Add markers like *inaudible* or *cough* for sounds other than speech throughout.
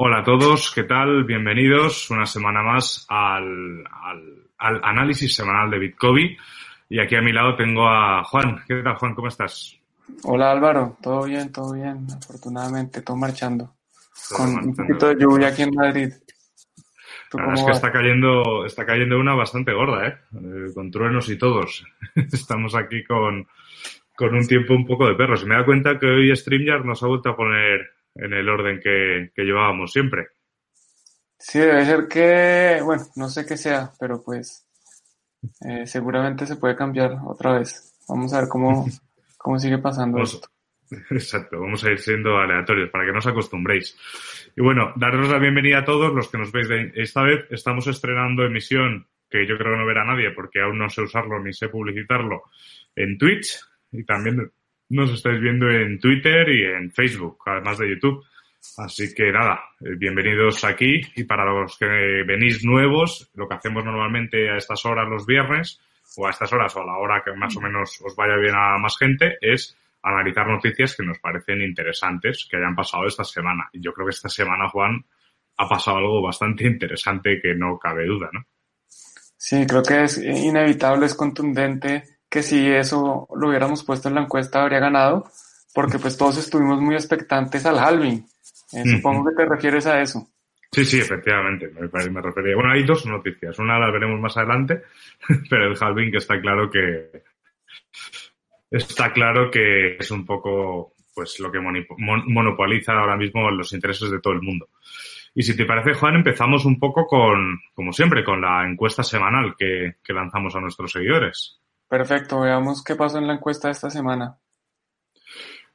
Hola a todos, ¿qué tal? Bienvenidos una semana más al, análisis semanal de Bitcoin. Y aquí a mi lado tengo a Juan. ¿Qué tal, Juan? ¿Cómo estás? Hola Álvaro, todo bien, todo bien, afortunadamente, todo marchando. con un poquito de lluvia aquí en Madrid. La verdad es que está cayendo, está cayendo una bastante gorda, ¿eh? ¿eh? Con truenos y todos. *laughs* Estamos aquí con, con un tiempo un poco de perros. Me da cuenta que hoy StreamYard nos ha vuelto a poner en el orden que, llevábamos siempre. Sí, debe ser que, bueno, no sé qué sea, pero pues eh, seguramente se puede cambiar otra vez. Vamos a ver cómo, *laughs* cómo sigue pasando esto. Exacto, vamos a ir siendo aleatorios para que no os acostumbréis. Y bueno, daros la bienvenida a todos los que nos veis. De... Esta vez estamos estrenando emisión que yo creo que no verá nadie porque aún no sé usarlo ni sé publicitarlo en Twitch y también nos estáis viendo en Twitter y en Facebook, además de YouTube. Así que nada, eh, bienvenidos aquí y para los que venís nuevos, lo que hacemos normalmente a estas horas los viernes o a estas horas o a la hora que más o menos os vaya bien a más gente es analizar noticias que nos parecen interesantes que hayan pasado esta semana. Y yo creo que esta semana, Juan, ha pasado algo bastante interesante que no cabe duda, ¿no? Sí, creo que es inevitable, es contundente que si eso lo hubiéramos puesto en la encuesta habría ganado, porque pues todos estuvimos muy expectantes al halving. Eh, supongo que te refieres a eso. Sí, sí, efectivamente, me, me refería. Bueno, hay dos noticias. Una la veremos más adelante, *laughs* pero el halving que está claro que está claro que es un poco pues lo que monopoliza ahora mismo los intereses de todo el mundo. Y si te parece, Juan, empezamos un poco con, como siempre, con la encuesta semanal que, que lanzamos a nuestros seguidores. Perfecto, veamos qué pasó en la encuesta de esta semana.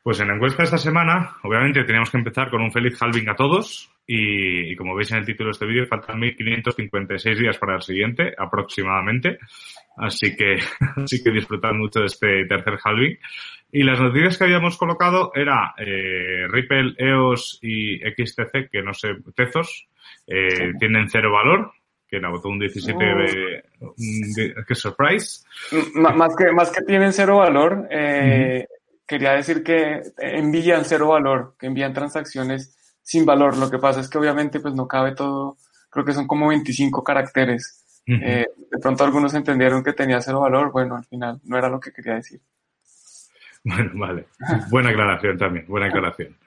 Pues en la encuesta de esta semana, obviamente teníamos que empezar con un feliz halving a todos y, como veis en el título de este vídeo, faltan 1556 días para el siguiente, aproximadamente. Así que, *laughs* así que disfrutad mucho de este tercer halving. Y las noticias que habíamos colocado era eh, Ripple, EOS y XTC, que no sé, Tezos, eh, tienen cero valor, que la votó un 17 de, qué surprise. más que, más que tienen cero valor, eh, quería decir que envían cero valor, que envían transacciones sin valor. Lo que pasa es que obviamente pues no cabe todo, creo que son como 25 caracteres. Eh, de pronto algunos entendieron que tenía cero valor, bueno, al final no era lo que quería decir. Bueno, vale. Buena aclaración también, buena aclaración.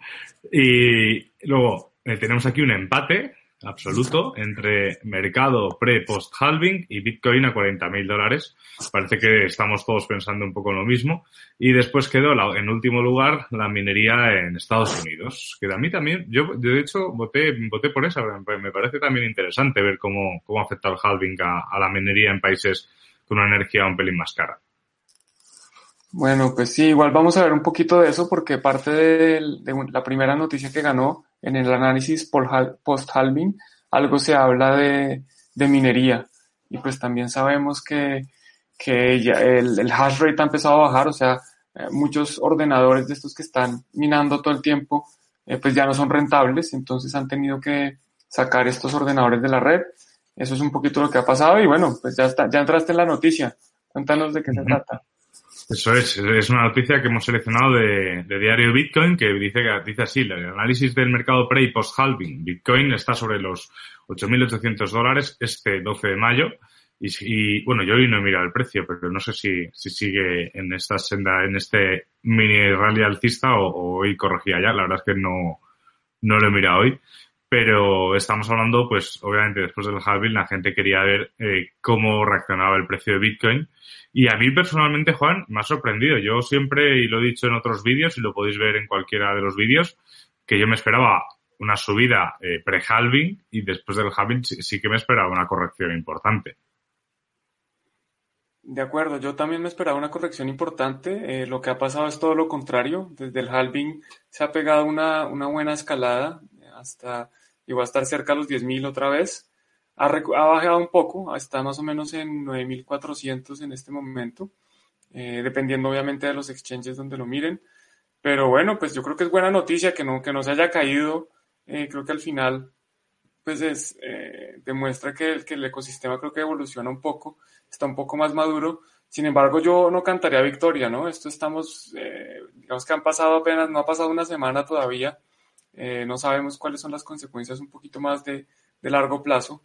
Y luego eh, tenemos aquí un empate absoluto entre mercado pre-post halving y Bitcoin a 40 mil dólares. Parece que estamos todos pensando un poco en lo mismo. Y después quedó en último lugar la minería en Estados Unidos, que a mí también, yo de hecho voté, voté por esa. Me parece también interesante ver cómo, cómo afecta el halving a, la minería en países con una energía un pelín más cara. Bueno, pues sí, igual vamos a ver un poquito de eso porque parte de la primera noticia que ganó en el análisis post-halving algo se habla de, minería y pues también sabemos que, el, hash rate ha empezado a bajar, o sea, eh, muchos ordenadores de estos que están minando todo el tiempo eh, pues ya no son rentables, entonces han tenido que sacar estos ordenadores de la red. Eso es un poquito lo que ha pasado y bueno, pues ya está, ya entraste en la noticia. Cuéntanos de qué se trata. Eso es, es una noticia que hemos seleccionado de, Diario Bitcoin que dice, dice así, el análisis del mercado pre y post halving. Bitcoin está sobre los 8.800 dólares este 12 de mayo y, bueno, yo hoy no he mirado el precio, pero no sé si, si sigue en esta senda, en este mini rally alcista o, hoy corregía ya. La verdad es que no, no lo he mirado hoy pero estamos hablando, pues obviamente después del halving la gente quería ver eh, cómo reaccionaba el precio de Bitcoin y a mí personalmente, Juan, me ha sorprendido. Yo siempre, y lo he dicho en otros vídeos, y lo podéis ver en cualquiera de los vídeos, que yo me esperaba una subida eh, pre-halving y después del halving sí, que me esperaba una corrección importante. De acuerdo, yo también me esperaba una corrección importante. Eh, lo que ha pasado es todo lo contrario. Desde el halving se ha pegado una, una buena escalada hasta llegó a estar cerca de los 10.000 otra vez. Ha, ha, bajado un poco, está más o menos en 9.400 en este momento, eh, dependiendo obviamente de los exchanges donde lo miren. Pero bueno, pues yo creo que es buena noticia que no, que no se haya caído. Eh, creo que al final pues es, eh, demuestra que que el ecosistema creo que evoluciona un poco, está un poco más maduro. Sin embargo, yo no cantaría victoria, ¿no? Esto estamos, eh, digamos que han pasado apenas, no ha pasado una semana todavía, eh, no sabemos cuáles son las consecuencias un poquito más de, largo plazo.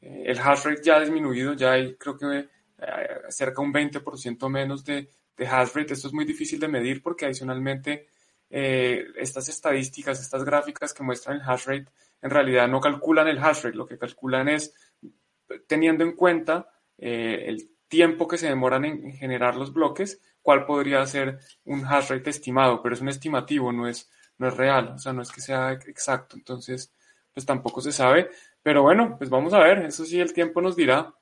Eh, el hash rate ya ha disminuido, ya hay creo que eh, cerca un 20% menos de, de hash rate. Esto es muy difícil de medir porque adicionalmente estas estadísticas, estas gráficas que muestran el hash rate, en realidad no calculan el hash rate, lo que calculan es teniendo en cuenta eh, el tiempo que se demoran en, generar los bloques, cuál podría ser un hash rate estimado, pero es un estimativo, no es, no es real, o sea, no es que sea exacto, entonces, pues tampoco se sabe, pero bueno, pues vamos a ver, eso sí el tiempo nos dirá.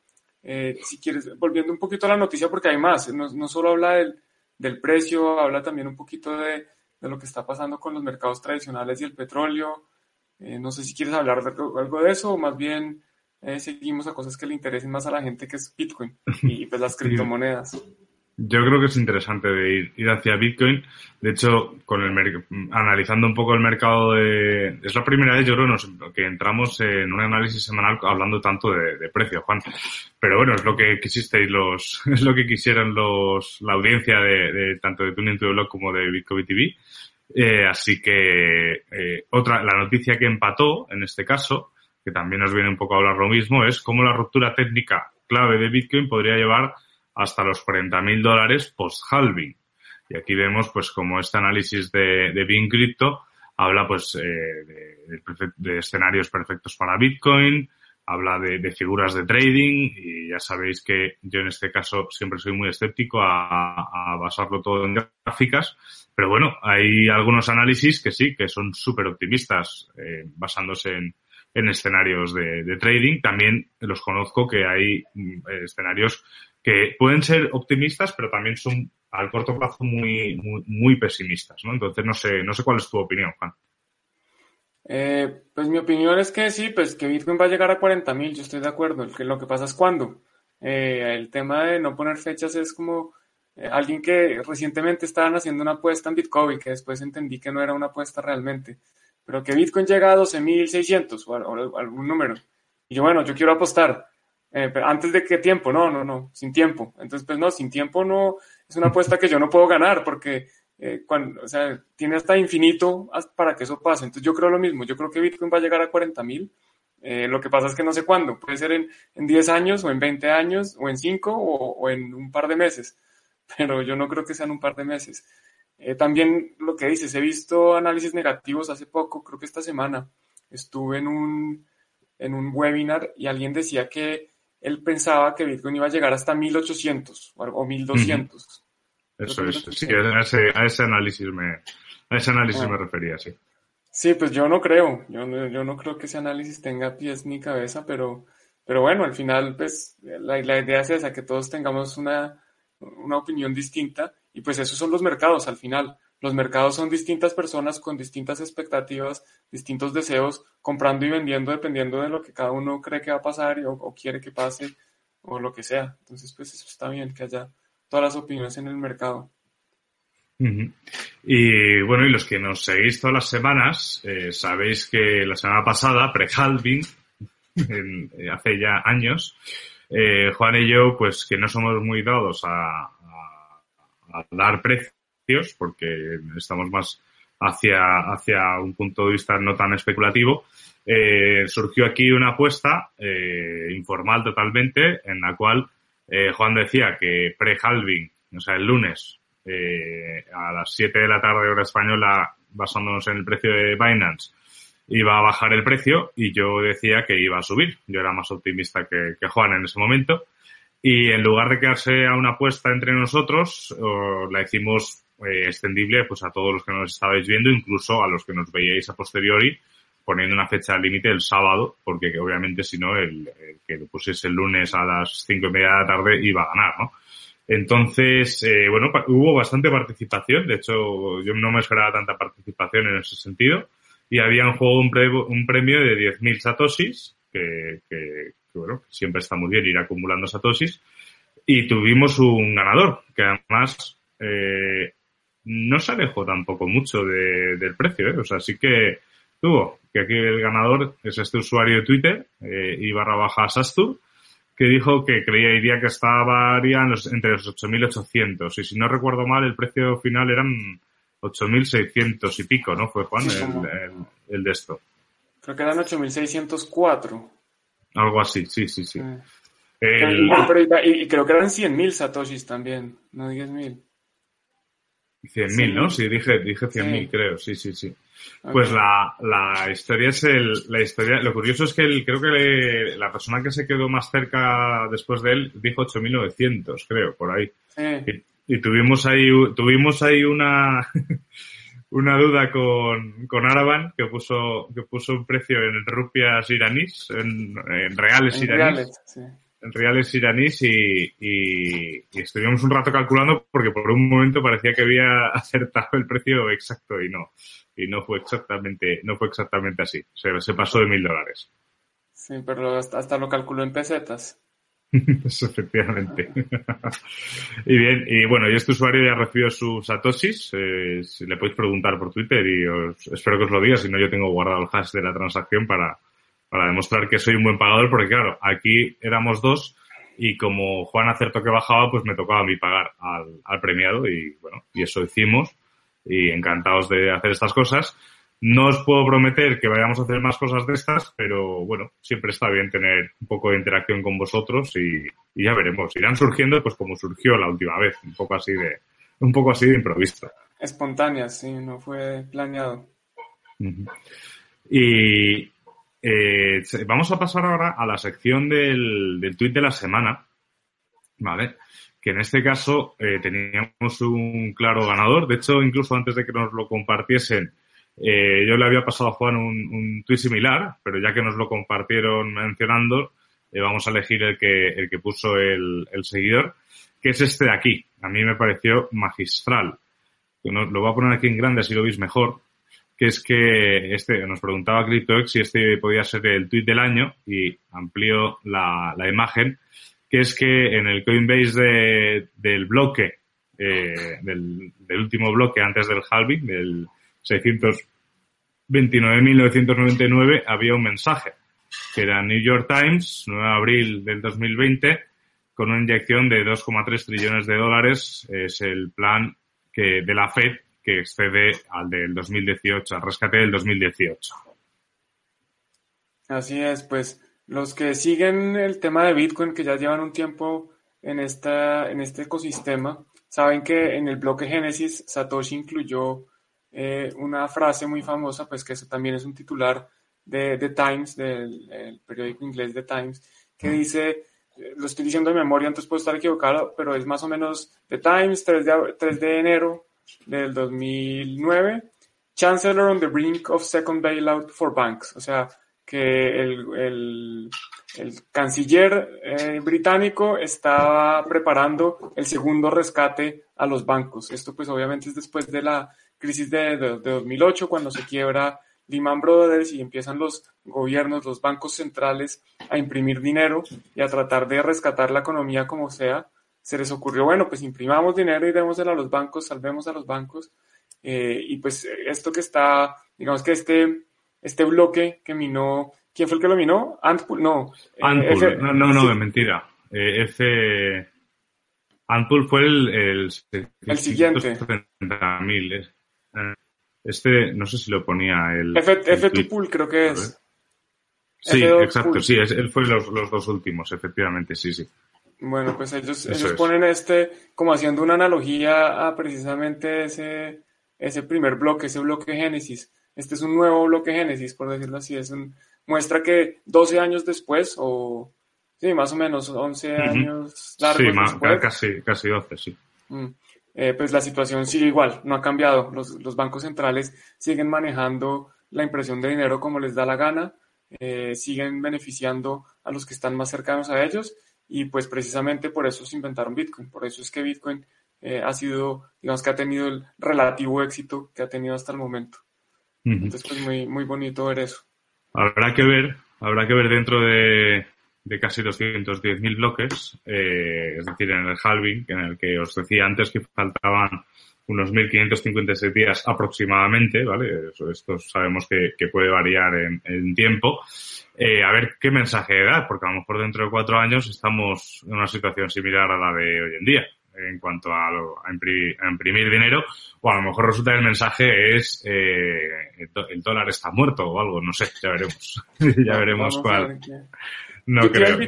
Eh, si quieres, volviendo un poquito a la noticia, porque hay más, no, no solo habla del, del, precio, habla también un poquito de, de, lo que está pasando con los mercados tradicionales y el petróleo, eh, no sé si quieres hablar de algo de eso o más bien eh, seguimos a cosas que le interesen más a la gente que es Bitcoin y pues las criptomonedas. Yo creo que es interesante de ir, ir hacia Bitcoin. De hecho, con el analizando un poco el mercado de... Es la primera vez, yo creo, que entramos en un análisis semanal hablando tanto de, de precio, Juan. Pero bueno, es lo que quisisteis los... *laughs* Es lo que quisieran los la audiencia de, de tanto de Tuning to the Blog como de Bitcoin TV. Eh, así que eh, otra, la noticia que empató en este caso, que también nos viene un poco a hablar lo mismo, es cómo la ruptura técnica clave de Bitcoin podría llevar hasta los 40.000 dólares post-halving. Y aquí vemos pues como este análisis de, de Bean Crypto habla pues eh, de, de, escenarios perfectos para Bitcoin, habla de, de, figuras de trading y ya sabéis que yo en este caso siempre soy muy escéptico a, a basarlo todo en gráficas, pero bueno, hay algunos análisis que sí, que son súper optimistas eh, basándose en, en escenarios de, trading. También los conozco que hay eh, escenarios que pueden ser optimistas, pero también son al corto plazo muy, muy, pesimistas, ¿no? Entonces no sé, no sé cuál es tu opinión, Juan. Eh, pues mi opinión es que sí, pues que Bitcoin va a llegar a 40 mil, yo estoy de acuerdo. Lo que pasa es cuándo. Eh, el tema de no poner fechas es como eh, alguien que recientemente estaban haciendo una apuesta en Bitcoin, que después entendí que no era una apuesta realmente, pero que Bitcoin llega a 12.600 o, o, algún número. Y yo, bueno, yo quiero apostar. Eh, pero antes de qué tiempo, no, no, no, sin tiempo. Entonces, pues no, sin tiempo no, es una apuesta que yo no puedo ganar porque eh, cuando, o sea, tiene hasta infinito para que eso pase. Entonces yo creo lo mismo, yo creo que Bitcoin va a llegar a 40 mil. Eh, lo que pasa es que no sé cuándo, puede ser en, en 10 años o en 20 años o en 5 o, o, en un par de meses, *laughs* pero yo no creo que sean un par de meses. Eh, también lo que dices, he visto análisis negativos hace poco, creo que esta semana estuve en un, en un webinar y alguien decía que él pensaba que Bitcoin iba a llegar hasta 1800 o 1200. Eso es, sí, a ese, a ese análisis me, a ese análisis ah. me refería, sí. Sí, pues yo no creo, yo no, yo no creo que ese análisis tenga pies ni cabeza, pero, pero bueno, al final, pues la, la idea es esa, que todos tengamos una, una opinión distinta y pues esos son los mercados al final. Los mercados son distintas personas con distintas expectativas, distintos deseos, comprando y vendiendo dependiendo de lo que cada uno cree que va a pasar o, o quiere que pase o lo que sea. Entonces, pues eso está bien, que haya todas las opiniones en el mercado. Y bueno, y los que nos seguís todas las semanas, eh, sabéis que la semana pasada, pre-halving, *laughs* eh, hace ya años, eh, Juan y yo, pues que no somos muy dados a, a, a dar precios, porque estamos más hacia, hacia un punto de vista no tan especulativo, eh, surgió aquí una apuesta eh, informal totalmente en la cual eh, Juan decía que pre-halving, o sea, el lunes eh, a las 7 de la tarde hora española, basándonos en el precio de Binance, iba a bajar el precio y yo decía que iba a subir. Yo era más optimista que, que Juan en ese momento. Y en lugar de quedarse a una apuesta entre nosotros, la hicimos eh, extendible pues a todos los que nos estabais viendo, incluso a los que nos veíais a posteriori, poniendo una fecha límite el sábado, porque obviamente si no, el, que lo pusiese el lunes a las cinco y media de la tarde iba a ganar, ¿no? Entonces, eh, bueno, hubo bastante participación. De hecho, yo no me esperaba tanta participación en ese sentido. Y había en juego un, premio de 10.000 satoshis, que, que, bueno, siempre está muy bien ir acumulando satoshis. Y tuvimos un ganador, que además eh, no se alejó tampoco mucho del precio. ¿eh? O sea, sí que tuvo, que aquí el ganador es este usuario de Twitter, eh, y barra baja Sastur, que dijo que creía iría que estaría los, entre los 8.800. Y si no recuerdo mal, el precio final eran 8.600 y pico, ¿no? Fue Juan el, de esto. Creo que eran 8.604. Algo así, sí, sí, sí. y, creo que eran 100.000 satoshis también, no 10.000. 100.000, ¿no? Sí, dije, dije 100.000, creo, sí, sí, sí. Pues la, la historia es el, la historia, lo curioso es que el, creo que la persona que se quedó más cerca después de él dijo 8.900, creo, por ahí. Y, y, tuvimos ahí, tuvimos ahí una, *laughs* una duda con, con Araban que puso, que puso un precio en rupias iraníes, en, reales iraníes. Reales iraníes y, y, estuvimos un rato calculando porque por un momento parecía que había *laughs* acertado el precio exacto y no y no fue exactamente, no fue exactamente así. Se, se pasó de mil dólares. Sí, pero hasta, lo calculó en pesetas. *laughs* Eso, efectivamente. *laughs* y bien, y bueno, y este usuario ya recibió sus satoshis. Eh, le podéis preguntar por Twitter y os, espero que os lo diga, si no yo tengo guardado el hash de la transacción para, para demostrar que soy un buen pagador, porque claro, aquí éramos dos y como Juan acertó que bajaba, pues me tocaba a mí pagar al, al premiado y bueno, y eso hicimos y encantados de hacer estas cosas. No os puedo prometer que vayamos a hacer más cosas de estas, pero bueno, siempre está bien tener un poco de interacción con vosotros y, ya veremos. Irán surgiendo pues como surgió la última vez, un poco así de, un poco así de improviso. Espontánea, sí, no fue planeado. Y eh, vamos a pasar ahora a la sección del, del tuit de la semana. Vale que en este caso eh, teníamos un claro ganador. De hecho, incluso antes de que nos lo compartiesen, eh, yo le había pasado a Juan un, un tuit similar, pero ya que nos lo compartieron mencionando, vamos a elegir el que, el que puso el, el, seguidor, que es este de aquí. A mí me pareció magistral. lo voy a poner aquí en grande así lo veis mejor. Que es que este, nos preguntaba CryptoX si este podía ser el tuit del año y amplió la, imagen que es que en el Coinbase del bloque, eh, del, último bloque antes del halving, del 629.999, había un mensaje, que era New York Times, 9 de abril del 2020, con una inyección de 2,3 trillones de dólares. Es el plan que, de la Fed que excede al del 2018, al rescate del 2018. Así es, pues los que siguen el tema de Bitcoin, que ya llevan un tiempo en, esta, en este ecosistema, saben que en el bloque Génesis Satoshi incluyó eh, una frase muy famosa, pues que eso también es un titular de The Times, del periódico inglés The Times, que dice, eh, lo estoy diciendo de memoria, entonces puedo estar equivocado, pero es más o menos The Times, 3 de, 3 de enero del 2009, Chancellor on the brink of second bailout for banks, o sea, que el, canciller eh, británico estaba preparando el segundo rescate a los bancos. Esto pues obviamente es después de la crisis de, 2008 cuando se quiebra Lehman Brothers y empiezan los gobiernos, los bancos centrales a imprimir dinero y a tratar de rescatar la economía como sea. Se les ocurrió, bueno, pues imprimamos dinero y démoselo a los bancos, salvemos a los bancos. Eh, y pues esto que está, digamos que este este bloque que minó, ¿quién fue el que lo minó? Antpool, no. Eh, Antpool, no, no, no, mentira. Eh, ese Antpool fue el, el, el siguiente. Eh, este, no sé si lo ponía el. F, pool creo que es. Sí, exacto, sí, él fue los, los dos últimos, efectivamente, sí, sí. Bueno, pues ellos, ellos ponen este como haciendo una analogía a precisamente ese, ese primer bloque, ese bloque Génesis, este es un nuevo bloque Génesis, por decirlo así. Es un, muestra que 12 años después, o sí, más o menos 11 años largos sí, después, casi, casi 12, sí. Mm, eh, pues la situación sigue igual, no ha cambiado. Los, los, bancos centrales siguen manejando la impresión de dinero como les da la gana, eh, siguen beneficiando a los que están más cercanos a ellos y pues precisamente por eso se inventaron Bitcoin, por eso es que Bitcoin eh, ha sido, digamos que ha tenido el relativo éxito que ha tenido hasta el momento. Entonces, pues muy, muy bonito ver eso. Habrá que ver, habrá que ver dentro de, de casi 210.000 bloques, eh, es decir, en el halving, en el que os decía antes que faltaban unos 1.556 días aproximadamente, ¿vale? esto sabemos que, puede variar en, tiempo. Eh, a ver qué mensaje da, porque a lo mejor dentro de cuatro años estamos en una situación similar a la de hoy en día en cuanto a, imprimir, dinero, o a lo mejor resulta que el mensaje es eh, el dólar está muerto o algo, no sé, ya veremos. *laughs* ya veremos cuál. No creo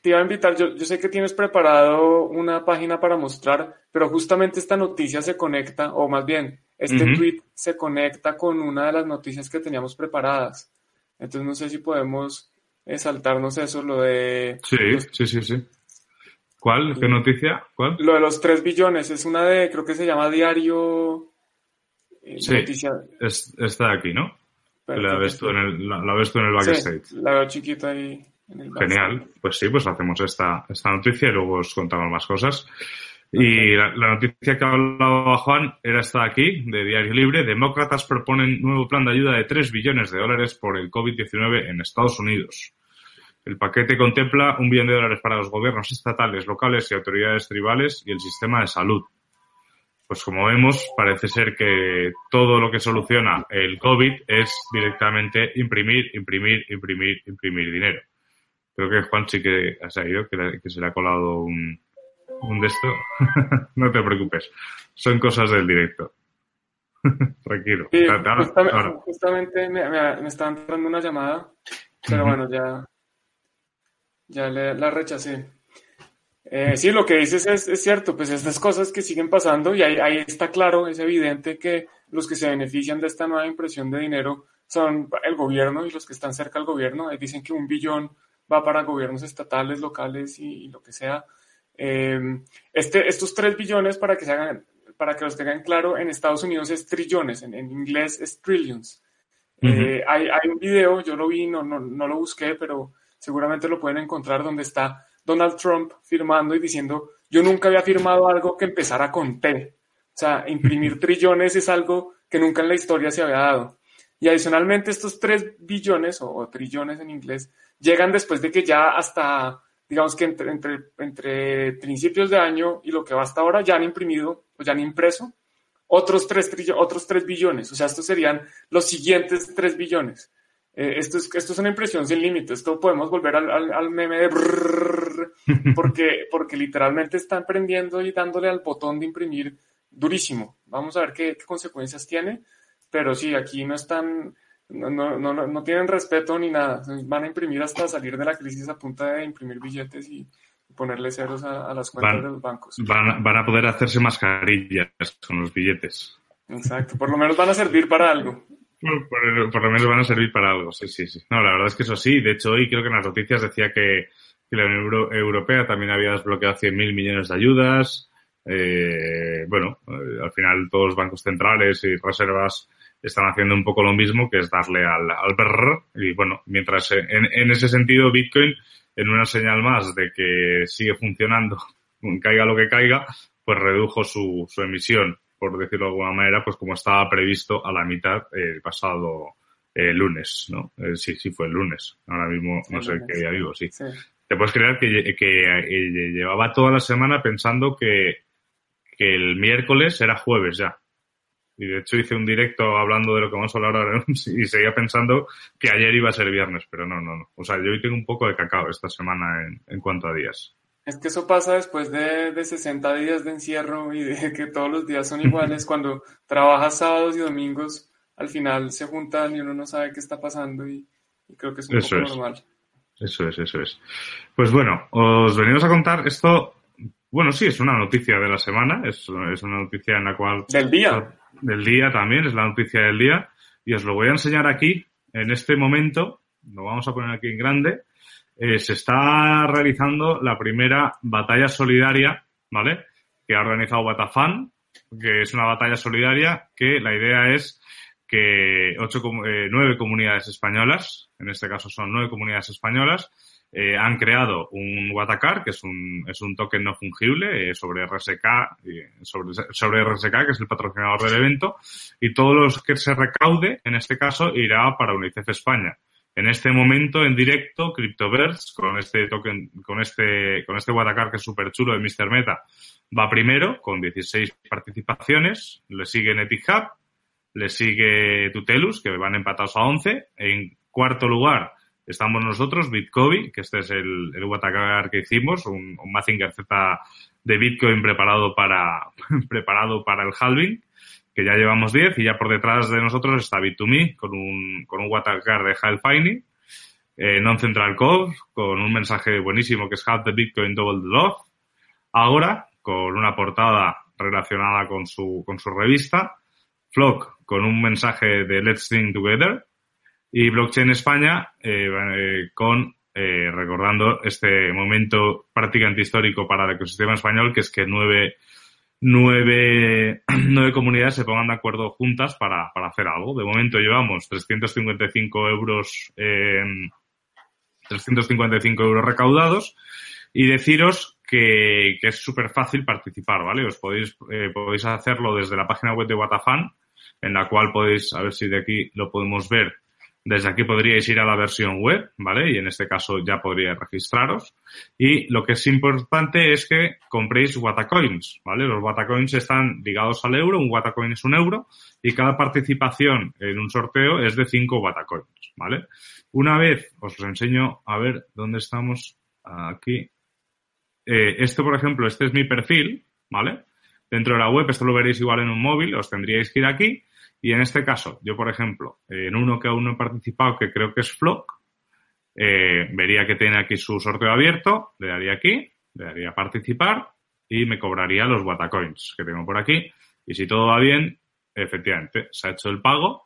te iba a invitar, yo, yo, sé que tienes preparado una página para mostrar, pero justamente esta noticia se conecta, o más bien, este tweet se conecta con una de las noticias que teníamos preparadas. Entonces no sé si podemos eh, saltarnos eso, lo de... Sí, sí, sí, sí. ¿Cuál? ¿Qué noticia? ¿Cuál? Lo de los 3 billones, es una de, creo que se llama Diario... Eh, sí, está aquí, ¿no? La ves, tú en el, la, ves tú en el backstage. Sí, la veo chiquita ahí. Genial, pues sí, pues hacemos esta, esta noticia y luego os contamos más cosas. Y la, noticia que hablaba Juan era esta aquí, de Diario Libre. Demócratas proponen nuevo plan de ayuda de 3 billones de dólares por el COVID-19 en Estados Unidos. El paquete contempla un billón de dólares para los gobiernos estatales, locales y autoridades tribales y el sistema de salud. Pues como vemos, parece ser que todo lo que soluciona el COVID es directamente imprimir, imprimir, imprimir, imprimir dinero. Creo que Juan sí que ha salido, que, se le ha colado un, un de esto. *laughs* no te preocupes, son cosas del directo. *laughs* Tranquilo. justamente, me, me, está entrando una llamada, pero bueno, ya, ya la rechacé. Eh, sí, lo que dices es, es, cierto, pues estas cosas que siguen pasando y ahí, ahí, está claro, es evidente que los que se benefician de esta nueva impresión de dinero son el gobierno y los que están cerca del gobierno. Ahí dicen que un billón va para gobiernos estatales, locales y, lo que sea. Em, este, estos tres billones, para que, se hagan, para que los tengan claro, en Estados Unidos es trillones, en, inglés es trillions. Eh, hay, hay, un video, yo lo vi, no, no, no lo busqué, pero seguramente lo pueden encontrar donde está Donald Trump firmando y diciendo, yo nunca había firmado algo que empezara con T. O sea, imprimir trillones es algo que nunca en la historia se había dado. Y adicionalmente estos tres billones o trillones en inglés llegan después de que ya hasta, digamos que entre, entre, principios de año y lo que va hasta ahora ya han imprimido o ya han impreso otros 3, otros tres billones. O sea, estos serían los siguientes 3 billones. Eh, esto, es, esto es una impresión sin límite. Esto podemos volver al, al, meme de porque, porque literalmente están prendiendo y dándole al botón de imprimir durísimo. Vamos a ver qué, qué consecuencias tiene. Pero sí, aquí no están, no, no, no, no tienen respeto ni nada. Van a imprimir hasta salir de la crisis a punta de imprimir billetes y ponerle ceros a, las cuentas de los bancos. Van, van, a poder hacerse mascarillas con los billetes. Exacto, por lo menos van a servir para algo. Por, lo menos van a servir para algo, sí, sí, sí. No, la verdad es que eso sí. De hecho, hoy creo que en las noticias decía que, la Unión Europea también había desbloqueado 100.000 millones de ayudas. Eh, bueno, eh, al final todos los bancos centrales y reservas están haciendo un poco lo mismo, que es darle al, al brrr, y bueno, mientras en, en, ese sentido Bitcoin, en una señal más de que sigue funcionando, *laughs* caiga lo que caiga, pues redujo su, su emisión, por decirlo de alguna manera, pues como estaba previsto a la mitad el pasado eh, lunes, ¿no? Eh, sí, sí fue el lunes. Ahora mismo no sé qué día vivo, sí. Te puedes creer que, que eh, llevaba toda la semana pensando que, que el miércoles era jueves ya. Y de hecho hice un directo hablando de lo que vamos a hablar ahora *laughs* y seguía pensando que ayer iba a ser viernes, pero no, no, no. O sea, yo hoy tengo un poco de cacao esta semana en, en cuanto a días. Es que eso pasa después de, de 60 días de encierro y de que todos los días son iguales. *laughs* Cuando trabajas sábados y domingos, al final se juntan y uno no sabe qué está pasando y, creo que es un poco normal. Eso es, eso es. Pues bueno, os venimos a contar esto. Bueno, sí, es una noticia de la semana, es, es una noticia en la cual... Del día del día también, es la noticia del día, y os lo voy a enseñar aquí, en este momento, lo vamos a poner aquí en grande, eh, se está realizando la primera batalla solidaria, ¿vale? Que ha organizado Batafan, que es una batalla solidaria que la idea es que ocho, eh, nueve comunidades españolas, en este caso son nueve comunidades españolas, eh, han creado un Watacar, que es un, es un token no fungible eh, sobre RSK, sobre, sobre RSK, que es el patrocinador del evento, y todo lo que se recaude, en este caso, irá para UNICEF España. En este momento, en directo, Cryptoverse, con este token, con este, con este Watacar que es súper chulo de Mr. Meta, va primero con 16 participaciones, le sigue NetHub, le sigue Tutelus, que van empatados a 11. En cuarto lugar estamos nosotros, Bitcoin, que este es el, el Watacar que hicimos, un, un Mazinger Z de Bitcoin preparado para, *laughs* preparado para el halving, que ya llevamos 10 y ya por detrás de nosotros está Bit2Me con un, con un Watacar de Hal Finding, eh, Non-Central Code con un mensaje buenísimo que es Half the Bitcoin Double the Love. Ahora, con una portada relacionada con su, con su revista. Flock con un mensaje de Let's Think Together y Blockchain España eh, eh, con eh, recordando este momento prácticamente histórico para el ecosistema español, que es que nueve, nueve, *clears throat* nueve comunidades se pongan de acuerdo juntas para, para hacer algo. De momento llevamos 355 euros, eh, 355 euros recaudados y deciros que, que es súper fácil participar, ¿vale? Os podéis, eh, podéis hacerlo desde la página web de Watafan, en la cual podéis, a ver si de aquí lo podemos ver, desde aquí podríais ir a la versión web, ¿vale? Y en este caso ya podríais registraros. Y lo que es importante es que compréis Watacoins, ¿vale? Los Watacoins están ligados al euro, un Watacoin es un euro, y cada participación en un sorteo es de 5 Watacoins, ¿vale? Una vez os enseño a ver dónde estamos aquí. Eh, esto, por ejemplo, este es mi perfil, ¿vale? Dentro de la web, esto lo veréis igual en un móvil, os tendríais que ir aquí y en este caso, yo, por ejemplo, en uno que aún no he participado, que creo que es Flock, eh, vería que tiene aquí su sorteo abierto, le daría aquí, le daría participar y me cobraría los Watacoins que tengo por aquí. Y si todo va bien, efectivamente, se ha hecho el pago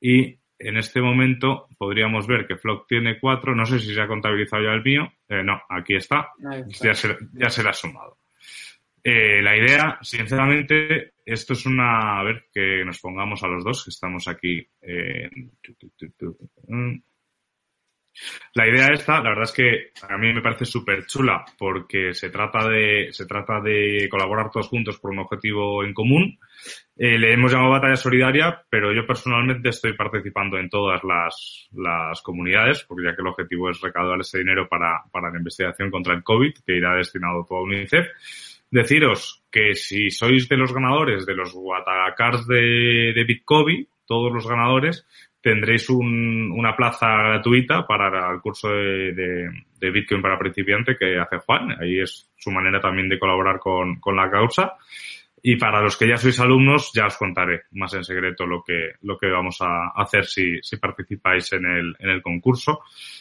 y en este momento podríamos ver que Flock tiene cuatro, no sé si se ha contabilizado ya el mío, eh, no, aquí está, está. Ya, se, ya se le ha sumado. Eh, la idea, sinceramente, esto es una. A ver, que nos pongamos a los dos, que estamos aquí. Eh, la idea esta, la verdad es que a mí me parece súper chula porque se trata de se trata de colaborar todos juntos por un objetivo en común. Eh, le hemos llamado batalla solidaria, pero yo personalmente estoy participando en todas las, las comunidades, porque ya que el objetivo es recaudar ese dinero para, para la investigación contra el COVID, que irá destinado todo a UNICEF. Deciros que si sois de los ganadores de los Watacars de, de Bitcoin, todos los ganadores, tendréis un, una plaza gratuita para el curso de, Bitcoin para principiante que hace Juan. Ahí es su manera también de colaborar con, la causa. Y para los que ya sois alumnos, ya os contaré más en secreto lo que, lo que vamos a hacer si, si participáis en el, en el concurso.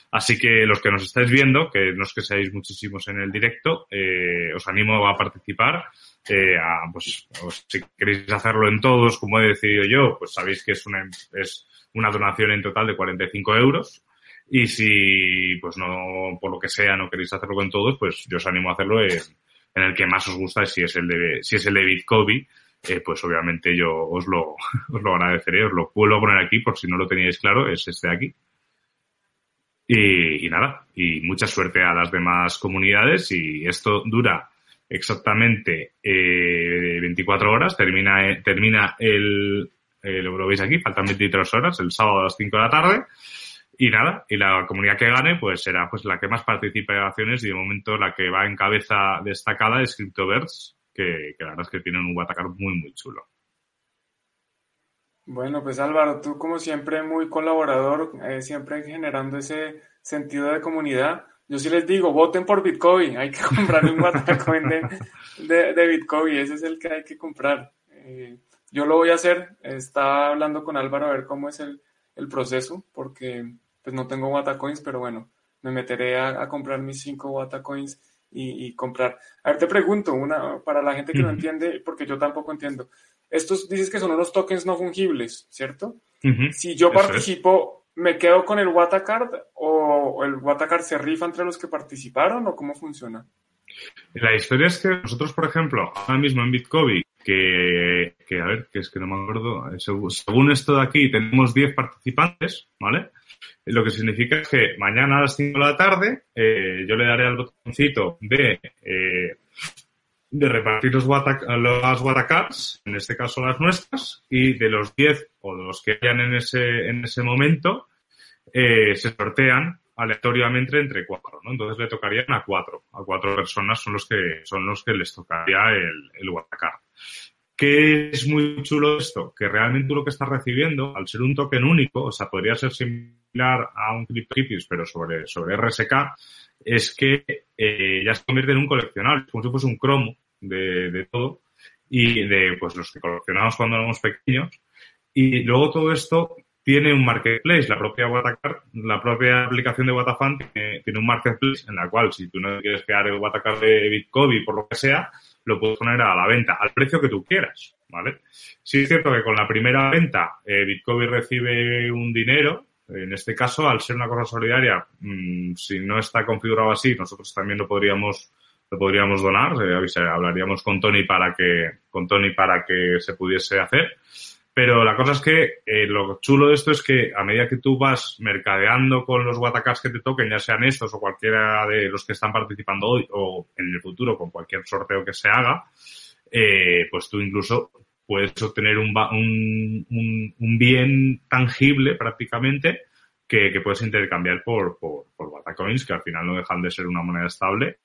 Así que los que nos estáis viendo, que no es que seáis muchísimos en el directo, eh, os animo a participar. Eh, a, pues, si queréis hacerlo en todos, como he decidido yo, pues sabéis que es una, es una donación en total de 45 euros. Y si, pues no, por lo que sea, no queréis hacerlo con todos, pues yo os animo a hacerlo en, en el que más os gusta, si es el de, si es el de Bitcoin, eh, pues obviamente yo os lo, *laughs* os lo agradeceré, os lo vuelvo a poner aquí por si no lo teníais claro, es este de aquí. Y, y, nada, y mucha suerte a las demás comunidades y esto dura exactamente eh, 24 horas, termina, termina el, eh, lo veis aquí, faltan 23 horas, el sábado a las 5 de la tarde. Y nada, y la comunidad que gane, pues será pues la que más participaciones y de momento la que va en cabeza destacada es Cryptoverse, que, la verdad es que tienen un Watacar muy, muy chulo. Bueno, pues Álvaro, tú como siempre muy colaborador, eh, siempre generando ese sentido de comunidad. Yo sí les digo, voten por Bitcoin, hay que *laughs* comprar un Watacoin de, de, de, Bitcoin, ese es el que hay que comprar. Eh, yo lo voy a hacer, estaba hablando con Álvaro a ver cómo es el, el proceso, porque pues no tengo Watacoins, pero bueno, me meteré a, a comprar mis cinco Watacoins y, y, comprar. A ver, te pregunto, una para la gente que uh -huh. no entiende, porque yo tampoco entiendo. Estos dices que son unos tokens no fungibles, ¿cierto? Uh -huh. Si yo participo, ¿me quedo con el Watacard o, o el Watacard se rifa entre los que participaron o cómo funciona? La historia es que nosotros, por ejemplo, ahora mismo en Bitcoin, que, que, a ver, que es que no me acuerdo, según, según esto de aquí, tenemos 10 participantes, ¿vale? Lo que significa es que mañana a las 5 de la tarde eh, yo le daré al botoncito de, eh, de repartir los las Watacards, en este caso las nuestras, y de los 10 o de los que hayan en ese, en ese momento, eh, se sortean aleatoriamente entre cuatro, ¿no? Entonces le tocarían a cuatro, a cuatro personas son los que, son los que les tocaría el, el. ¿Qué es muy chulo esto? Que realmente tú lo que estás recibiendo, al ser un token único, o sea, podría ser a un CryptoKitties, pero sobre, sobre RSK, es que eh, ya se convierte en un coleccionable, como si fuese un cromo de, de todo y de pues los que coleccionamos cuando éramos pequeños. Y luego todo esto tiene un marketplace, la propia Watacard, la propia aplicación de Watafan tiene, tiene, un marketplace en la cual si tú no quieres crear el Watacard de Bitcoin por lo que sea, lo puedes poner a la venta al precio que tú quieras, ¿vale? Sí es cierto que con la primera venta eh, Bitcoin recibe un dinero, en este caso, al ser una cosa solidaria, mmm, si no está configurado así, nosotros también lo podríamos lo podríamos donar, eh, hablaríamos con Tony para que con Tony para que se pudiese hacer. Pero la cosa es que eh, lo chulo de esto es que a medida que tú vas mercadeando con los Watacards que te toquen, ya sean estos o cualquiera de los que están participando hoy o en el futuro con cualquier sorteo que se haga, eh, pues tú incluso puedes obtener un, un, un, bien tangible prácticamente que, que puedes intercambiar por, por, por Watacoins, que al final no dejan de ser una moneda estable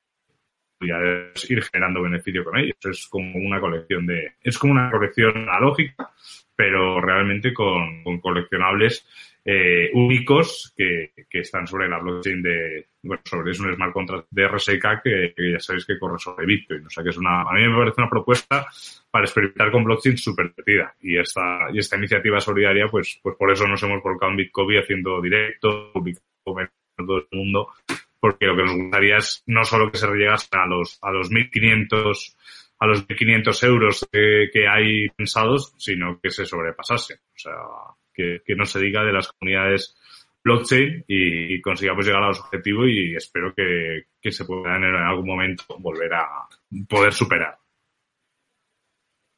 ya es ir generando beneficio con ellos. Es como una colección de, es como una colección analógica, pero realmente con, con coleccionables eh, únicos que, que, están sobre la blockchain de, bueno, sobre es un smart contract de RSK que, que, ya sabéis que corre sobre Bitcoin. O sea que es una, a mí me parece una propuesta para experimentar con blockchain súper divertida. Y esta, y esta iniciativa solidaria, pues, pues por eso nos hemos volcado en Bitcoin haciendo directo, publicando todo el mundo porque lo que nos gustaría es no solo que se llegase a los, a los 1.500 a los 1.500 euros que, hay pensados, sino que se sobrepasase. O sea, que, que no se diga de las comunidades blockchain y, y, consigamos llegar a los objetivos y espero que, que se puedan en algún momento volver a poder superar.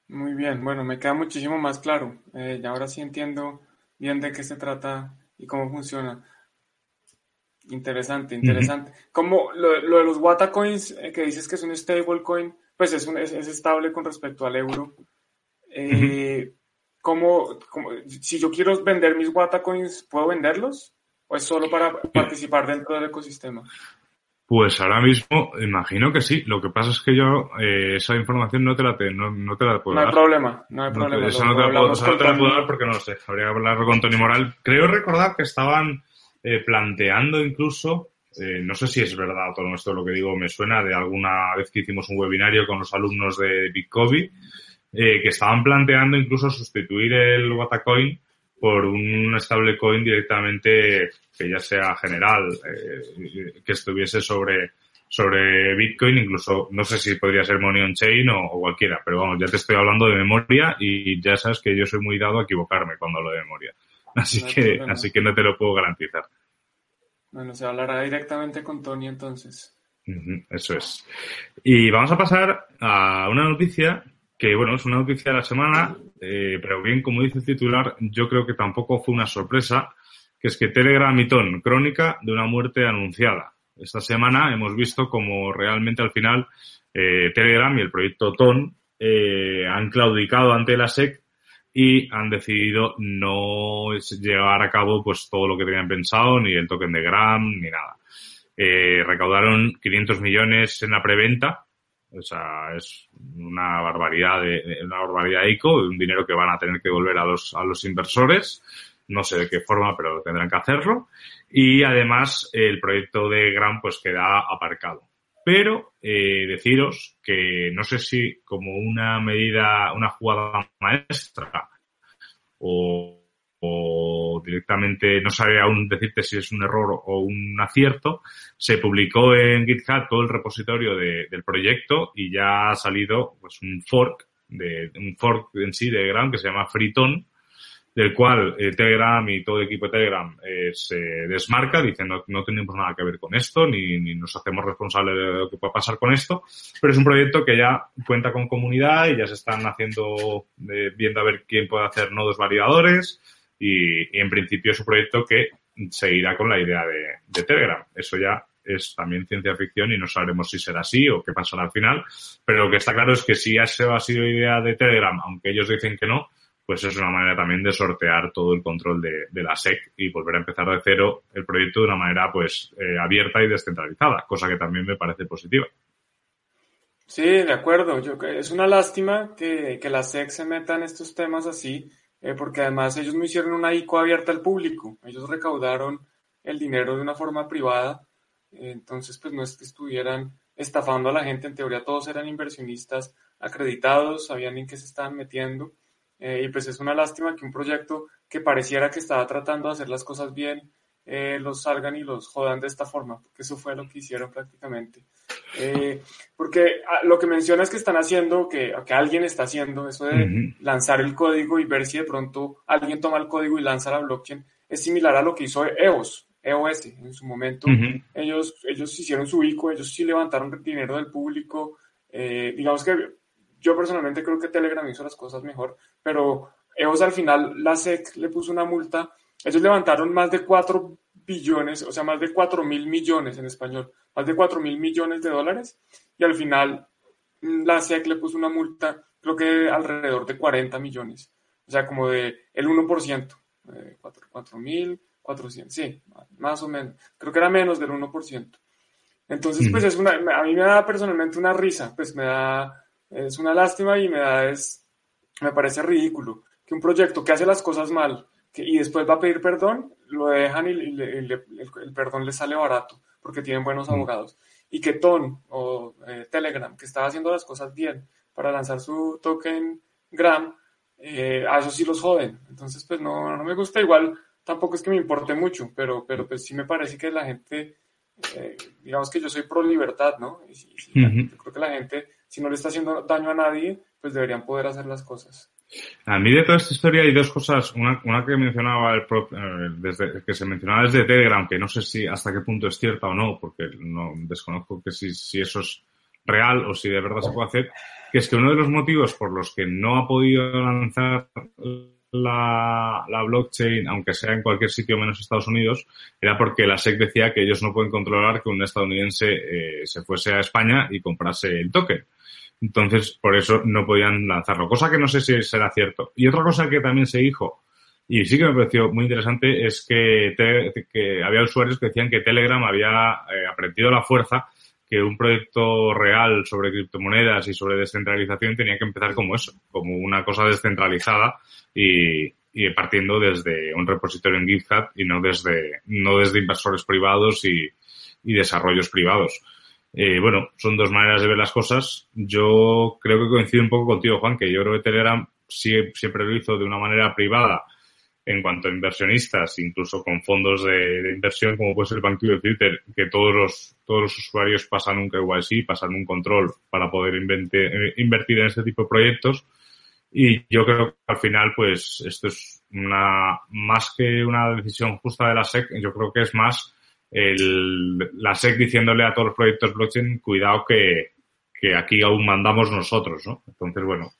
Muy bien, bueno, me queda muchísimo más claro. Eh, y ahora sí entiendo bien de qué se trata y cómo funciona. Interesante, interesante. Uh -huh. Como lo, lo, de los Watacoins, eh, que dices que es un stablecoin, pues es, un, es, es, estable con respecto al euro. Eh, uh -huh. ¿Cómo, cómo, si yo quiero vender mis Watacoins, ¿puedo venderlos? ¿O es solo para participar dentro del ecosistema? Pues ahora mismo imagino que sí. Lo que pasa es que yo eh, esa información no te la te, no, no te la puedo no dar. hay problema, no hay problema. No, esa no te, la puedo, esa no te la puedo dar porque no lo sé. Habría que hablar con Tony Moral. Creo recordar que estaban eh, planteando incluso, eh, no sé si es verdad todo esto lo que digo, me suena de alguna vez que hicimos un webinario con los alumnos de Bitcoin, eh, que estaban planteando incluso sustituir el Watacoin por un stablecoin directamente que ya sea general, eh, que estuviese sobre sobre Bitcoin, incluso no sé si podría ser Money on Chain o, o, cualquiera, pero vamos, ya te estoy hablando de memoria y ya sabes que yo soy muy dado a equivocarme cuando hablo de memoria. Así, no que, así que no te lo puedo garantizar. Bueno, se hablará directamente con Tony entonces. Eso es. Y vamos a pasar a una noticia que, bueno, es una noticia de la semana, eh, pero bien, como dice el titular, yo creo que tampoco fue una sorpresa, que es que Telegram y Ton, crónica de una muerte anunciada. Esta semana hemos visto como realmente al final eh, Telegram y el proyecto Ton eh, han claudicado ante la SEC y han decidido no llevar a cabo pues todo lo que tenían pensado, ni el token de Gram, ni nada. Eh, recaudaron 500 millones en la preventa, o sea, es una barbaridad de, una barbaridad de ICO, un dinero que van a tener que devolver a los, a los inversores, no sé de qué forma, pero tendrán que hacerlo, y además el proyecto de Gram pues queda aparcado. Pero eh, deciros que no sé si como una medida, una jugada maestra o directamente no sabe aún decirte si es un error o un acierto, se publicó en GitHub todo el repositorio de, del proyecto y ya ha salido pues un fork de un fork en sí de Gram que se llama Freeton del cual eh, Telegram y todo el equipo de Telegram eh, se desmarca diciendo que no tenemos nada que ver con esto, ni, ni, nos hacemos responsables de lo que pueda pasar con esto, pero es un proyecto que ya cuenta con comunidad y ya se están haciendo, eh, viendo a ver quién puede hacer nodos validadores y, y, en principio es un proyecto que seguirá con la idea de, Telegram. Eso ya es también ciencia ficción y no sabremos si será así o qué pasará al final. Pero lo que está claro es que si eso ha sido idea de Telegram, aunque ellos dicen que no, pues es una manera también de sortear todo el control de, la SEC y volver a empezar de cero el proyecto de una manera pues eh, abierta y descentralizada, cosa que también me parece positiva. Sí, de acuerdo. Yo, es una lástima que, la SEC se meta en estos temas así, eh, porque además ellos no hicieron una ICO abierta al público. Ellos recaudaron el dinero de una forma privada. entonces, pues no es que estuvieran estafando a la gente. En teoría, todos eran inversionistas acreditados, sabían en qué se estaban metiendo. Eh, y pues es una lástima que un proyecto que pareciera que estaba tratando de hacer las cosas bien, eh, los salgan y los jodan de esta forma, porque eso fue lo que hicieron prácticamente. Eh, porque ah, lo que mencionas que están haciendo, que, que alguien está haciendo, eso de lanzar el código y ver si de pronto alguien toma el código y lanza la blockchain, es similar a lo que hizo EOS, EOS en su momento. ellos, ellos hicieron su ICO, ellos sí levantaron dinero del público. Eh, digamos que yo personalmente creo que Telegram hizo las cosas mejor, pero EOS al final, la SEC le puso una multa. Ellos levantaron más de 4 billones, o sea, más de 4 mil millones en español, más de 4 mil millones de dólares y al final mm, la SEC le puso una multa, creo que alrededor de 40 millones, o sea, como de el 1%, eh, 4 mil 400, sí, más o menos, creo que era menos del 1%. Entonces, pues es una, a mí me da personalmente una risa, pues me da, es una lástima y me da, es, me parece ridículo que un proyecto que hace las cosas mal y después va a pedir perdón, lo dejan y, el, perdón les sale barato porque tienen buenos abogados. Y que Ton o eh, Telegram, que estaba haciendo las cosas bien para lanzar su token Gram, eh, a esos sí los joden. Entonces, pues no, no me gusta. Igual tampoco es que me importe mucho, pero, pero pues sí me parece que la gente, eh, digamos que yo soy pro libertad, ¿no? Y, Yo creo que la gente, si no le está haciendo daño a nadie, pues deberían poder hacer las cosas. A mí de toda esta historia hay dos cosas. Una, una que mencionaba el eh, desde, que se mencionaba desde Telegram, que no sé si hasta qué punto es cierta o no, porque no desconozco que si, si eso es real o si de verdad se puede hacer, que es que uno de los motivos por los que no ha podido lanzar la, la, blockchain, aunque sea en cualquier sitio menos Estados Unidos, era porque la SEC decía que ellos no pueden controlar que un estadounidense eh, se fuese a España y comprase el token. Entonces, por eso no podían lanzarlo, cosa que no sé si será cierto. Y otra cosa que también se dijo, y sí que me pareció muy interesante, es que, que había usuarios que decían que Telegram había eh, aprendido la fuerza, que un proyecto real sobre criptomonedas y sobre descentralización tenía que empezar como eso, como una cosa descentralizada y, y partiendo desde un repositorio en GitHub y no desde, no desde inversores privados y, y desarrollos privados. Eh, bueno, son dos maneras de ver las cosas. Yo creo que coincido un poco contigo, Juan, que yo creo que Telegram siempre lo hizo de una manera privada en cuanto a inversionistas, incluso con fondos de, inversión, como puede ser el banquillo de Twitter, que todos los, todos los usuarios pasan un KYC, pasan un control para poder eh, invertir en este tipo de proyectos. Y yo creo que al final, pues, esto es una, más que una decisión justa de la SEC, yo creo que es más el, la SEC diciéndole a todos los proyectos blockchain, cuidado que, que aquí aún mandamos nosotros, ¿no? Entonces, bueno,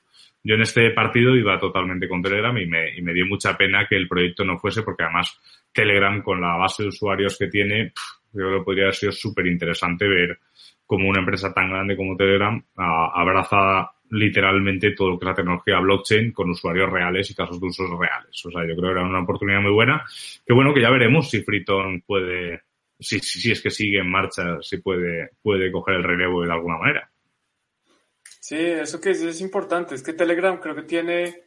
yo en este partido iba totalmente con Telegram y me, y me dio mucha pena que el proyecto no fuese porque además Telegram con la base de usuarios que tiene, yo creo que podría haber sido súper interesante ver cómo una empresa tan grande como Telegram abraza literalmente todo lo que es la tecnología blockchain con usuarios reales y casos de usos reales. O sea, yo creo que era una oportunidad muy buena. Que bueno, que ya veremos si Freeton puede, si, si, es que sigue en marcha, si puede, puede coger el relevo de alguna manera. Sí, eso que es, es importante, es que Telegram creo que tiene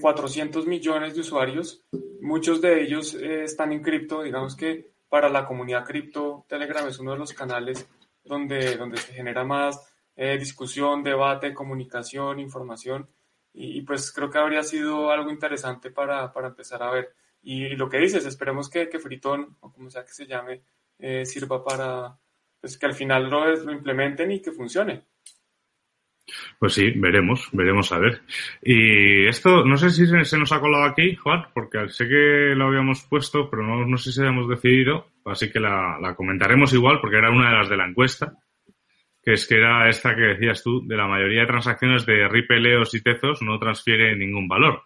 400 eh, millones de usuarios, muchos de ellos eh, están en cripto, digamos que para la comunidad cripto, Telegram es uno de los canales donde, donde se genera más eh, discusión, debate, comunicación, información, y, pues creo que habría sido algo interesante para, para empezar a ver. Y, lo que dices, esperemos que, que Fritón, o como sea que se llame, eh, sirva para pues, que al final lo, lo implementen y que funcione. Pues sí, veremos, veremos a ver. Y esto, no sé si se, nos ha colado aquí, Juan, porque sé que lo habíamos puesto, pero no, no sé si habíamos decidido, así que la, comentaremos igual, porque era una de las de la encuesta, que es que era esta que decías tú, de la mayoría de transacciones de Ripple, EOS y Tezos no transfiere ningún valor.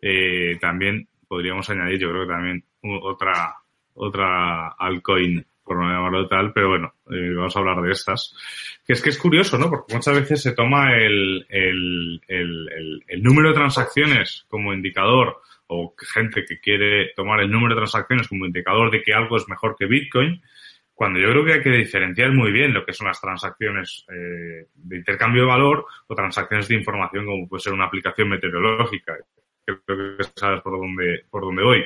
Eh, también podríamos añadir, yo creo que también otra, otra altcoin, por no llamarlo tal, pero bueno, eh, vamos a hablar de estas. Que es que es curioso, ¿no? Porque muchas veces se toma el, el, el, el número de transacciones como indicador o gente que quiere tomar el número de transacciones como indicador de que algo es mejor que Bitcoin, cuando yo creo que hay que diferenciar muy bien lo que son las transacciones eh, de intercambio de valor o transacciones de información como puede ser una aplicación meteorológica. Creo que sabes por dónde, por dónde voy.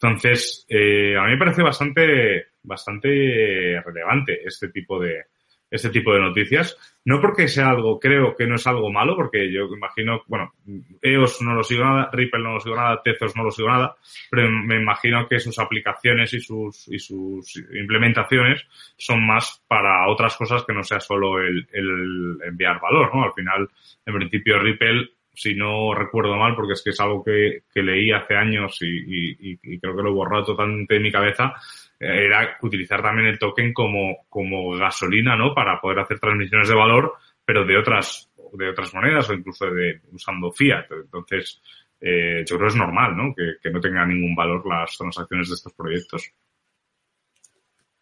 Entonces, eh, a mí me parece bastante, bastante relevante este tipo de, este tipo de noticias. No porque sea algo, creo que no es algo malo, porque yo imagino, bueno, EOS no lo sigo nada, Ripple no lo sigo nada, Tezos no lo sigo nada, pero me imagino que sus aplicaciones y sus, y sus implementaciones son más para otras cosas que no sea solo el, el enviar valor, ¿no? Al final, en principio, Ripple si no recuerdo mal, porque es que es algo que, que leí hace años y, y, y, creo que lo he borrado totalmente de mi cabeza, era utilizar también el token como, como gasolina, ¿no? Para poder hacer transmisiones de valor, pero de otras, de otras monedas o incluso de, usando fiat. Entonces, eh, yo creo que es normal, ¿no? Que, que no tenga ningún valor las transacciones de estos proyectos.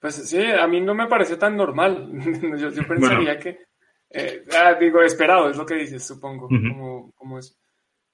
Pues sí, a mí no me parece tan normal. *laughs* yo, yo pensaría bueno. que, eh, ah, digo, esperado, es lo que dices, supongo. Uh -huh. como, como es.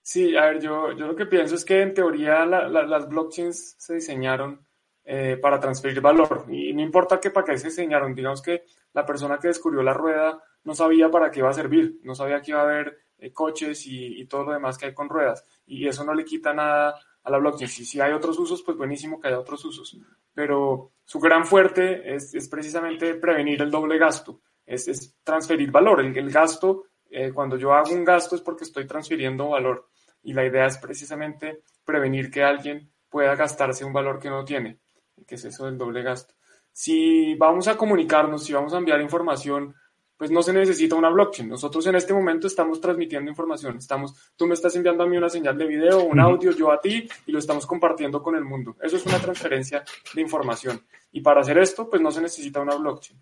Sí, a ver, yo, yo lo que pienso es que en teoría la, la, las blockchains se diseñaron eh, para transferir valor. Y no importa que para qué se diseñaron, digamos que la persona que descubrió la rueda no sabía para qué iba a servir, no sabía que iba a haber eh, coches y, y, todo lo demás que hay con ruedas. Y eso no le quita nada a la blockchain. Si, si hay otros usos, pues buenísimo que haya otros usos. Pero su gran fuerte es, es precisamente prevenir el doble gasto, es, es transferir valor. El, el gasto, eh, cuando yo hago un gasto es porque estoy transfiriendo valor. Y la idea es precisamente prevenir que alguien pueda gastarse un valor que no tiene que es eso del doble gasto. Si vamos a comunicarnos, si vamos a enviar información, pues no se necesita una blockchain. Nosotros en este momento estamos transmitiendo información. Estamos, tú me estás enviando a mí una señal de video, un audio, yo a ti, y lo estamos compartiendo con el mundo. Eso es una transferencia de información. Y para hacer esto, pues no se necesita una blockchain.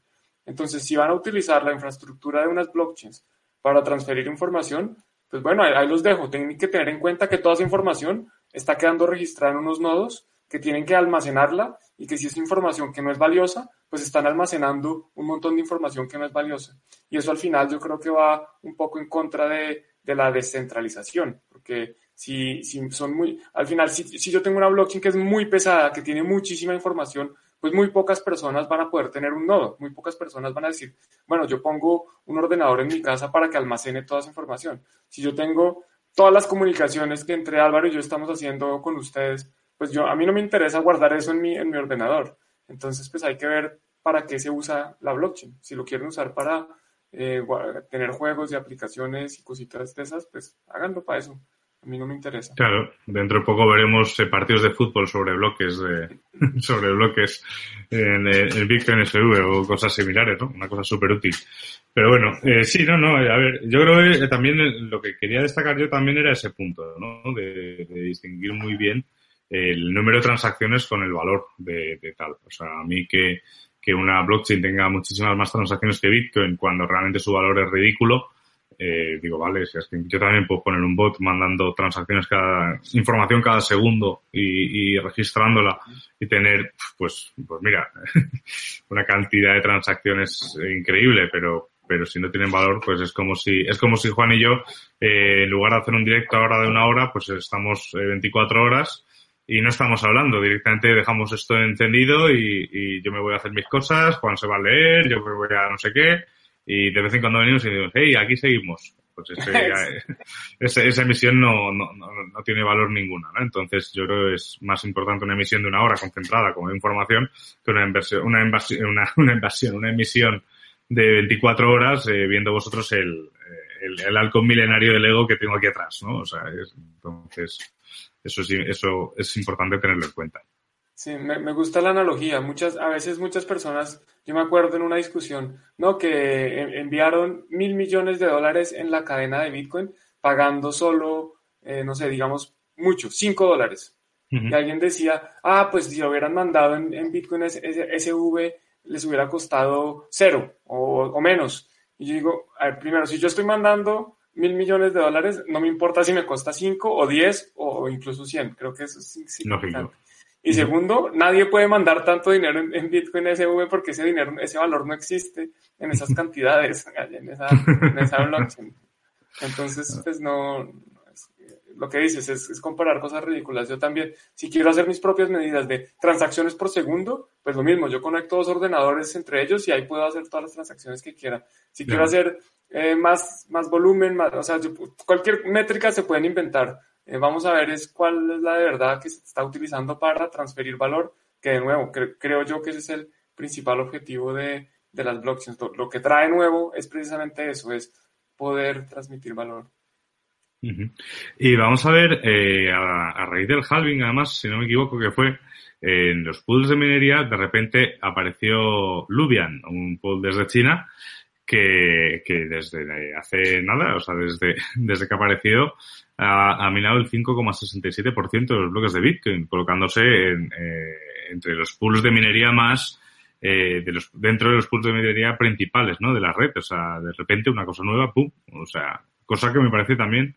Entonces, si van a utilizar la infraestructura de unas blockchains para transferir información, pues bueno, ahí, ahí los dejo. Tienen que tener en cuenta que toda esa información está quedando registrada en unos nodos que tienen que almacenarla y que si es información que no es valiosa, pues están almacenando un montón de información que no es valiosa. Y eso al final yo creo que va un poco en contra de, la descentralización, porque si, son muy, al final, si yo tengo una blockchain que es muy pesada, que tiene muchísima información, pues muy pocas personas van a poder tener un nodo, muy pocas personas van a decir, bueno, yo pongo un ordenador en mi casa para que almacene toda esa información. Si yo tengo todas las comunicaciones que entre Álvaro y yo estamos haciendo con ustedes, pues yo, a mí no me interesa guardar eso en mi, en mi ordenador. Entonces, pues hay que ver para qué se usa la blockchain. Si lo quieren usar para eh, tener juegos y aplicaciones y cositas de esas, pues háganlo para eso. A mí no me interesa. Claro, dentro de poco veremos eh, partidos de fútbol sobre bloques, de, *laughs* sobre bloques en, el Bitcoin SV o cosas similares, ¿no? Una cosa súper útil. Pero bueno, eh, sí, no, no, a ver, yo creo que también lo que quería destacar yo también era ese punto, ¿no? De, de distinguir muy bien el número de transacciones con el valor de, de, tal. O sea, a mí que, que una blockchain tenga muchísimas más transacciones que Bitcoin cuando realmente su valor es ridículo, eh, digo, vale, si es que yo también puedo poner un bot mandando transacciones cada, información cada segundo y, y registrándola y tener, pues, pues mira, *laughs* una cantidad de transacciones increíble, pero, pero si no tienen valor, pues es como si, es como si Juan y yo, eh, en lugar de hacer un directo ahora de una hora, pues estamos eh, 24 horas y no estamos hablando, directamente dejamos esto encendido y, y, yo me voy a hacer mis cosas, Juan se va a leer, yo me voy a no sé qué, y de vez en cuando venimos y decimos, hey, aquí seguimos. Pues este, ya, *laughs* *laughs* esa, esa, emisión no, no, no, no, tiene valor ninguna, ¿no? Entonces yo creo que es más importante una emisión de una hora concentrada como información que una inversión, una invasión, una, *laughs* una invasión, una emisión de 24 horas eh, viendo vosotros el, el, el halcón milenario del ego que tengo aquí atrás, ¿no? O sea, es, entonces, eso es, eso es importante tenerlo en cuenta. Sí, me, me, gusta la analogía. Muchas, a veces muchas personas, yo me acuerdo en una discusión, ¿no? Que enviaron mil millones de dólares en la cadena de Bitcoin pagando solo, eh, no sé, digamos, mucho, cinco dólares. Uh -huh. Y alguien decía, ah, pues si lo hubieran mandado en, en Bitcoin SV, les hubiera costado cero o, o menos. Y yo digo, a ver, primero, si yo estoy mandando mil millones de dólares, no me importa si me cuesta 5 o 10 o incluso 100, creo que eso es significante. Y segundo, nadie puede mandar tanto dinero en, Bitcoin SV porque ese dinero, ese valor no existe en esas *laughs* cantidades, *laughs* en esa, en esa blockchain. Entonces, pues no, lo que dices es, comparar cosas ridículas. Yo también, si quiero hacer mis propias medidas de transacciones por segundo, pues lo mismo, yo conecto dos ordenadores entre ellos y ahí puedo hacer todas las transacciones que quiera. Si quiero hacer eh, más, más volumen, más, o sea, cualquier métrica se pueden inventar. Eh, vamos a ver es cuál es la de verdad que se está utilizando para transferir valor, que de nuevo, creo yo que ese es el principal objetivo de, de las blockchains. lo que trae nuevo es precisamente eso, es poder transmitir valor. Y vamos a ver, eh, a, raíz del halving, además, si no me equivoco, que fue en los pools de minería, de repente apareció Lubian, un pool desde China, que, que desde hace nada, o sea, desde, *laughs* desde que apareció, ha, ha minado el 5,67% de los bloques de Bitcoin, colocándose en, eh, entre los pools de minería más eh, de los, dentro de los pools de minería principales, ¿no? De la red. O sea, de repente una cosa nueva, pum. O sea, cosa que me parece también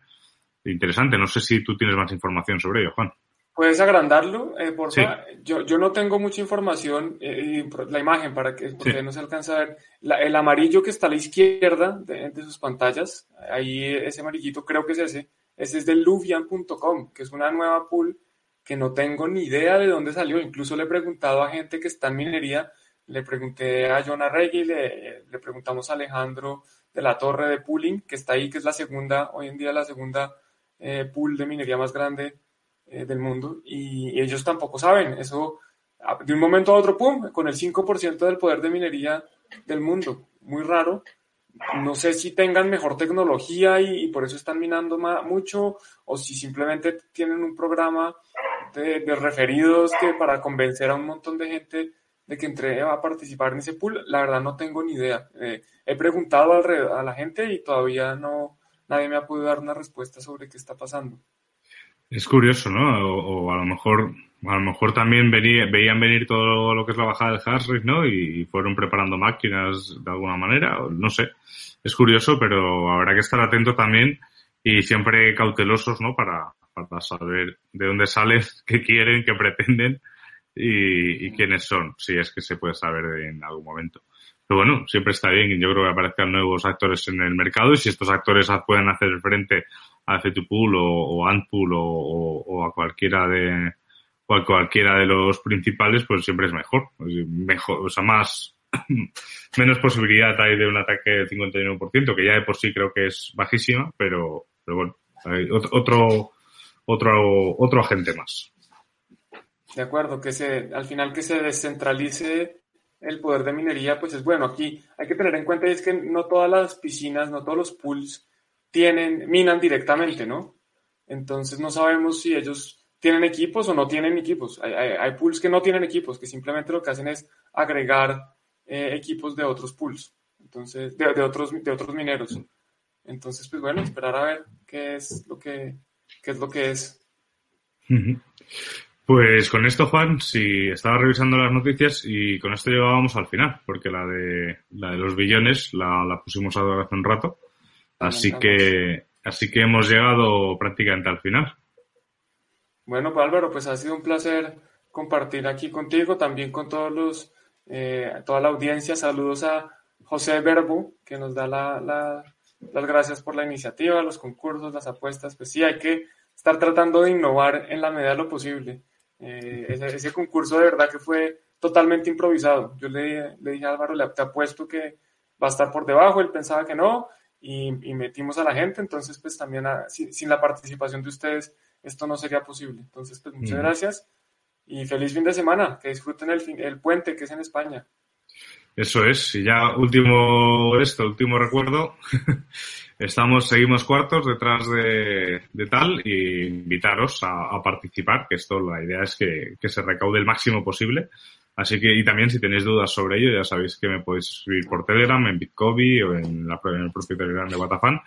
interesante. No sé si tú tienes más información sobre ello, Juan. ¿Puedes agrandarlo, eh, por favor? Yo, yo no tengo mucha información, eh, la imagen, para que porque no se alcanza a ver. el amarillo que está a la izquierda de, sus pantallas, ahí ese amarillito creo que es ese, ese es de luvian.com, que es una nueva pool que no tengo ni idea de dónde salió. Incluso le he preguntado a gente que está en minería, le pregunté a John Arregui, le, le preguntamos a Alejandro de la Torre de Pooling, que está ahí, que es la segunda, hoy en día la segunda eh, pool de minería más grande eh, del mundo y ellos tampoco saben. Eso, de un momento a otro, ¡pum!, con el 5% del poder de minería del mundo. Muy raro. No sé si tengan mejor tecnología y, por eso están minando mucho o si simplemente tienen un programa de, referidos que para convencer a un montón de gente de que entre a participar en ese pool, la verdad no tengo ni idea. Eh, he preguntado a la gente y todavía no, nadie me ha podido dar una respuesta sobre qué está pasando. Es curioso, ¿no? O, a lo mejor a lo mejor también veían venir todo lo que es la bajada del hash ¿no? Y, fueron preparando máquinas de alguna manera, no sé. Es curioso, pero habrá que estar atento también y siempre cautelosos, ¿no? Para, para saber de dónde salen, *laughs* qué quieren, qué pretenden y, y quiénes son, si es que se puede saber en algún momento. Pero bueno, siempre está bien. Yo creo que aparezcan nuevos actores en el mercado y si estos actores pueden hacer frente a Pool o, o Antpool o, o, a cualquiera de o a cualquiera de los principales, pues siempre es mejor. Mejor, o sea, más *clears throat* menos posibilidad hay de un ataque del 51%, que ya de por sí creo que es bajísima, pero, pero bueno, hay otro, otro, otro agente más. De acuerdo, que se, al final que se descentralice el poder de minería, pues es bueno. Aquí hay que tener en cuenta es que no todas las piscinas, no todos los pools tienen, minan directamente, ¿no? Entonces no sabemos si ellos tienen equipos o no tienen equipos. Hay, pools que no tienen equipos, que simplemente lo que hacen es agregar eh, equipos de otros pools, entonces, de, otros, de otros mineros. Entonces, pues bueno, esperar a ver qué es lo que, qué es lo que es. Pues con esto, Juan, si estaba revisando las noticias y con esto llegábamos al final, porque la de, la de los billones la, la pusimos hace un rato. Así que, así que hemos llegado prácticamente al final. Bueno, pues Álvaro, pues ha sido un placer compartir aquí contigo, también con todos los, eh, toda la audiencia. Saludos a José Verbo, que nos da la, la, las gracias por la iniciativa, los concursos, las apuestas. Pues sí, hay que estar tratando de innovar en la medida de lo posible. Eh, ese, concurso de verdad que fue totalmente improvisado. Yo le, le dije a Álvaro, le, te apuesto que va a estar por debajo, él pensaba que no, y, metimos a la gente, entonces pues también sin, la participación de ustedes esto no sería posible. Entonces pues muchas gracias y feliz fin de semana, que disfruten el, el puente que es en España. Eso es, y ya último esto, último recuerdo. *laughs* Estamos, seguimos cuartos detrás de, de tal y invitaros a, participar, que esto la idea es que, que, se recaude el máximo posible. Así que, y también si tenéis dudas sobre ello, ya sabéis que me podéis escribir por Telegram, en Bitcoin o en, la, el propio Telegram de Watafan.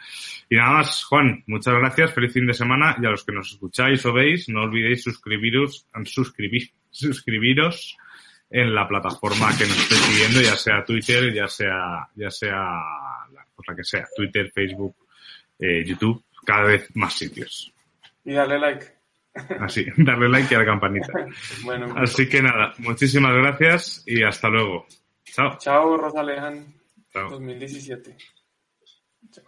Y nada más, Juan, muchas gracias, feliz fin de semana y a los que nos escucháis o veis, no olvidéis suscribiros, suscribir, suscribiros en la plataforma que nos esté siguiendo, ya sea Twitter, ya sea, ya sea la que sea, Twitter, Facebook, eh, YouTube, cada vez más sitios. Y dale like. Así, *laughs* darle like y a la campanita. *laughs* bueno, Así que nada, muchísimas gracias y hasta luego. Chao. Chao, Rosalejan. Chao. 2017. Chao.